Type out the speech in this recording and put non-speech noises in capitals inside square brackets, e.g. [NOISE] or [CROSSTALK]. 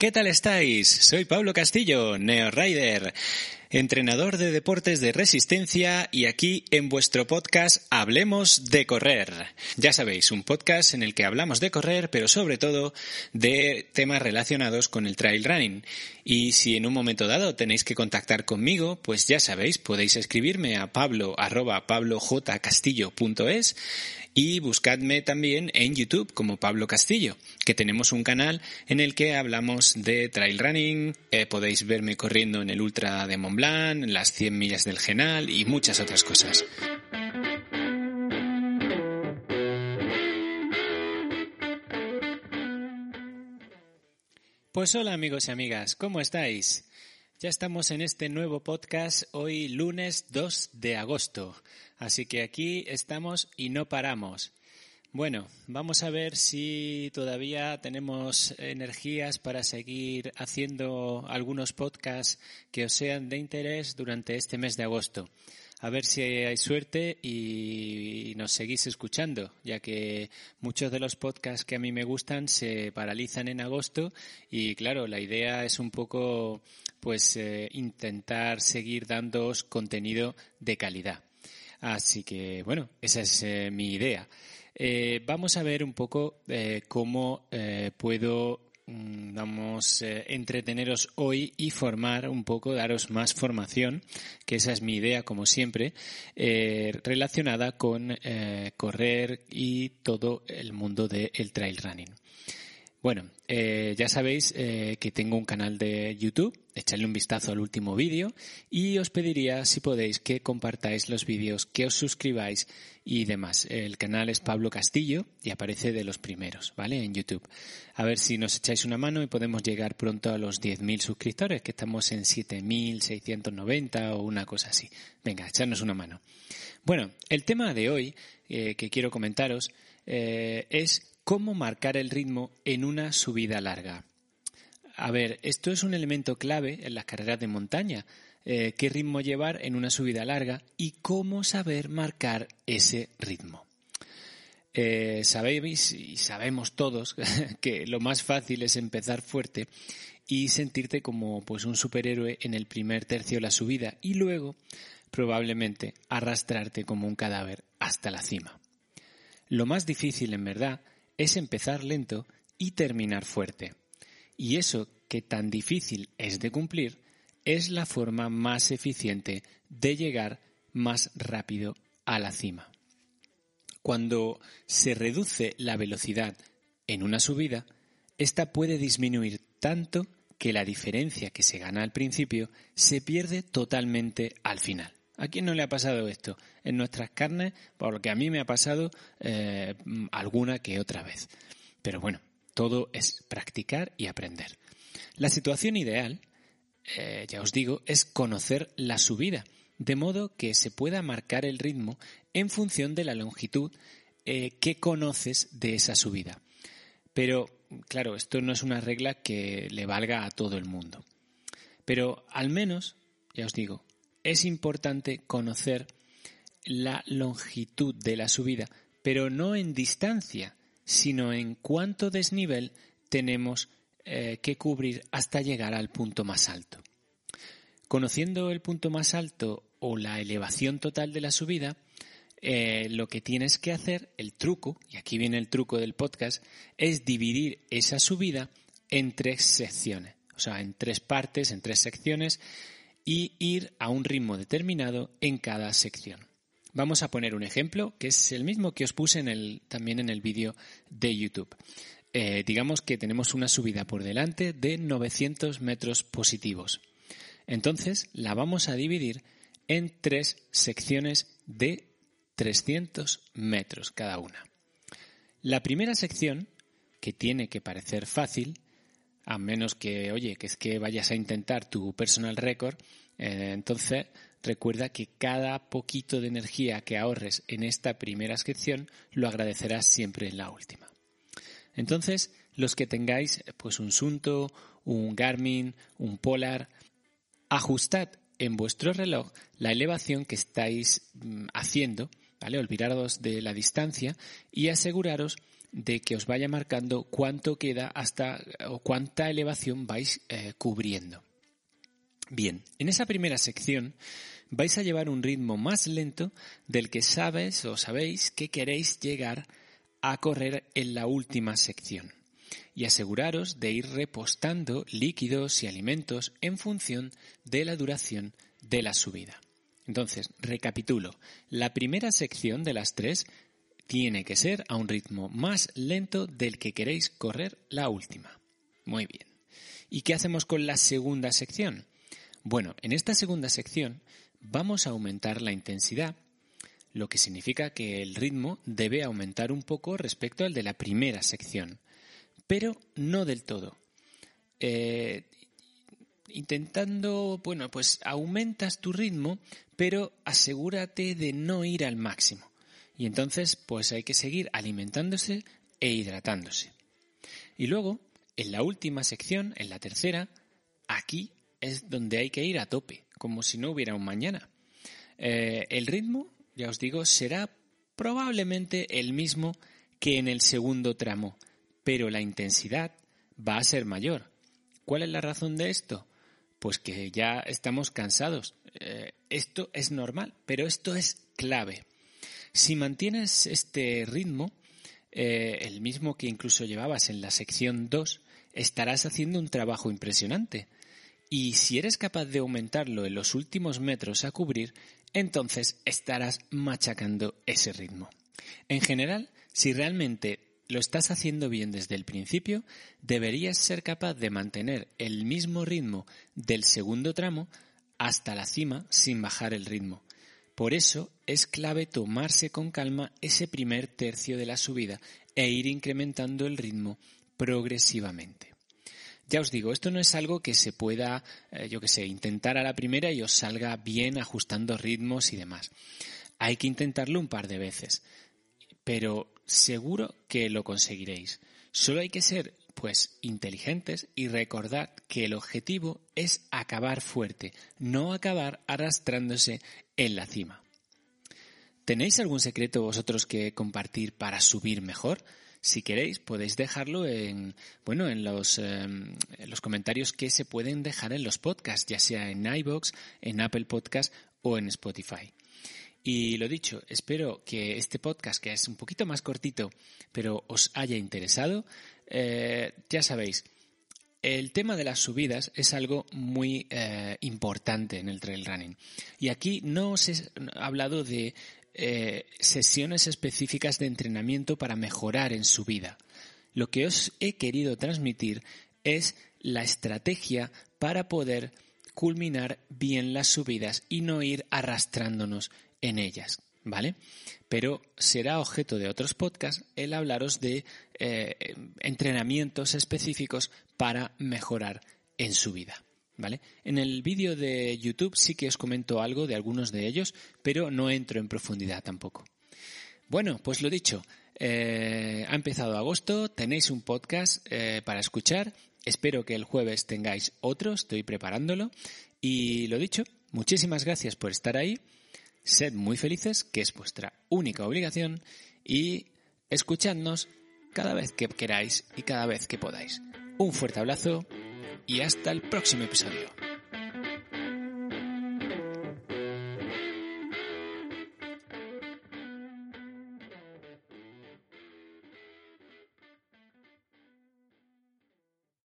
¿qué tal estáis? Soy Pablo Castillo, Neo Rider, entrenador de deportes de resistencia y aquí en vuestro podcast Hablemos de correr. Ya sabéis, un podcast en el que hablamos de correr, pero sobre todo de temas relacionados con el trail running. Y si en un momento dado tenéis que contactar conmigo, pues ya sabéis, podéis escribirme a pablo y buscadme también en YouTube como Pablo Castillo, que tenemos un canal en el que hablamos de trail running, eh, podéis verme corriendo en el Ultra de Mont Las 100 millas del Genal y muchas otras cosas. Pues hola amigos y amigas, ¿cómo estáis? Ya estamos en este nuevo podcast hoy lunes 2 de agosto. Así que aquí estamos y no paramos. Bueno, vamos a ver si todavía tenemos energías para seguir haciendo algunos podcasts que os sean de interés durante este mes de agosto. A ver si hay suerte y nos seguís escuchando, ya que muchos de los podcasts que a mí me gustan se paralizan en agosto y claro, la idea es un poco pues eh, intentar seguir dándoos contenido de calidad. Así que, bueno, esa es eh, mi idea. Eh, vamos a ver un poco eh, cómo puedo, mm, vamos, entreteneros hoy y formar un poco, daros más formación, que esa es mi idea, como siempre, relacionada con correr y todo el mundo del trail running. Bueno, eh, ya sabéis eh, que tengo un canal de YouTube, echadle un vistazo al último vídeo y os pediría, si podéis, que compartáis los vídeos, que os suscribáis y demás. El canal es Pablo Castillo y aparece de los primeros, ¿vale? En YouTube. A ver si nos echáis una mano y podemos llegar pronto a los 10.000 suscriptores, que estamos en 7.690 o una cosa así. Venga, echarnos una mano. Bueno, el tema de hoy eh, que quiero comentaros es ¿Cómo marcar el ritmo en una subida larga? A ver, esto es un elemento clave en las carreras de montaña. Eh, ¿Qué ritmo llevar en una subida larga y cómo saber marcar ese ritmo? Eh, sabéis y sabemos todos [LAUGHS] que lo más fácil es empezar fuerte y sentirte como pues un superhéroe en el primer tercio de la subida y luego probablemente arrastrarte como un cadáver hasta la cima. Lo más difícil en verdad es empezar lento y terminar fuerte. Y eso que tan difícil es de cumplir es la forma más eficiente de llegar más rápido a la cima. Cuando se reduce la velocidad en una subida, esta puede disminuir tanto que la diferencia que se gana al principio se pierde totalmente al final. ¿A quién no le ha pasado esto? En nuestras carnes, porque a mí me ha pasado eh, alguna que otra vez. Pero bueno, todo es practicar y aprender. La situación ideal, eh, ya os digo, es conocer la subida, de modo que se pueda marcar el ritmo en función de la longitud eh, que conoces de esa subida. Pero, claro, esto no es una regla que le valga a todo el mundo. Pero al menos, ya os digo, es importante conocer la longitud de la subida, pero no en distancia, sino en cuánto desnivel tenemos eh, que cubrir hasta llegar al punto más alto. Conociendo el punto más alto o la elevación total de la subida, eh, lo que tienes que hacer, el truco, y aquí viene el truco del podcast, es dividir esa subida en tres secciones, o sea, en tres partes, en tres secciones, y ir a un ritmo determinado en cada sección. Vamos a poner un ejemplo que es el mismo que os puse también en el vídeo de YouTube. Eh, digamos que tenemos una subida por delante de 900 metros positivos. Entonces la vamos a dividir en tres secciones de 300 metros cada una. La primera sección, que tiene que parecer fácil, a menos que, oye, que es que vayas a intentar tu personal record, eh, entonces recuerda que cada poquito de energía que ahorres en esta primera sección lo agradecerás siempre en la última. Entonces, los que tengáis pues un Sunto, un Garmin, un Polar, ajustad en vuestro reloj la elevación que estáis mm, haciendo, ¿vale? Olvidaros de la distancia y aseguraros de que os vaya marcando cuánto queda hasta o cuánta elevación vais eh, cubriendo. Bien, en esa primera sección vais a llevar un ritmo más lento del que sabes o sabéis que queréis llegar a correr en la última sección y aseguraros de ir repostando líquidos y alimentos en función de la duración de la subida. Entonces, recapitulo. La primera sección de las tres tiene que ser a un ritmo más lento del que queréis correr la última. Muy bien. ¿Y qué hacemos con la segunda sección? Bueno, en esta segunda sección vamos a aumentar la intensidad, lo que significa que el ritmo debe aumentar un poco respecto al de la primera sección, pero no del todo. Eh, intentando, bueno, pues aumentas tu ritmo, pero asegúrate de no ir al máximo. Y entonces, pues hay que seguir alimentándose e hidratándose. Y luego, en la última sección, en la tercera, aquí es donde hay que ir a tope, como si no hubiera un mañana. Eh, el ritmo, ya os digo, será probablemente el mismo que en el segundo tramo, pero la intensidad va a ser mayor. ¿Cuál es la razón de esto? Pues que ya estamos cansados. Eh, esto es normal, pero esto es clave. Si mantienes este ritmo, eh, el mismo que incluso llevabas en la sección 2, estarás haciendo un trabajo impresionante. Y si eres capaz de aumentarlo en los últimos metros a cubrir, entonces estarás machacando ese ritmo. En general, si realmente lo estás haciendo bien desde el principio, deberías ser capaz de mantener el mismo ritmo del segundo tramo hasta la cima sin bajar el ritmo. Por eso es clave tomarse con calma ese primer tercio de la subida e ir incrementando el ritmo progresivamente. Ya os digo, esto no es algo que se pueda, eh, yo que sé, intentar a la primera y os salga bien ajustando ritmos y demás. Hay que intentarlo un par de veces, pero seguro que lo conseguiréis. Solo hay que ser, pues, inteligentes y recordad que el objetivo es acabar fuerte, no acabar arrastrándose en la cima. ¿Tenéis algún secreto vosotros que compartir para subir mejor? Si queréis, podéis dejarlo en, bueno, en los, em, los comentarios que se pueden dejar en los podcasts, ya sea en iBox, en Apple Podcast o en Spotify. Y lo dicho, espero que este podcast, que es un poquito más cortito, pero os haya interesado. Eh, ya sabéis, el tema de las subidas es algo muy eh, importante en el trail running. Y aquí no os he hablado de eh, sesiones específicas de entrenamiento para mejorar en su vida. Lo que os he querido transmitir es la estrategia para poder culminar bien las subidas y no ir arrastrándonos en ellas, ¿vale? Pero será objeto de otros podcasts el hablaros de eh, entrenamientos específicos para mejorar en su vida. ¿vale? En el vídeo de YouTube sí que os comento algo de algunos de ellos, pero no entro en profundidad tampoco. Bueno, pues lo dicho, eh, ha empezado agosto, tenéis un podcast eh, para escuchar, espero que el jueves tengáis otro, estoy preparándolo, y lo dicho, muchísimas gracias por estar ahí, sed muy felices, que es vuestra única obligación, y escuchadnos cada vez que queráis y cada vez que podáis. Un fuerte abrazo y hasta el próximo episodio.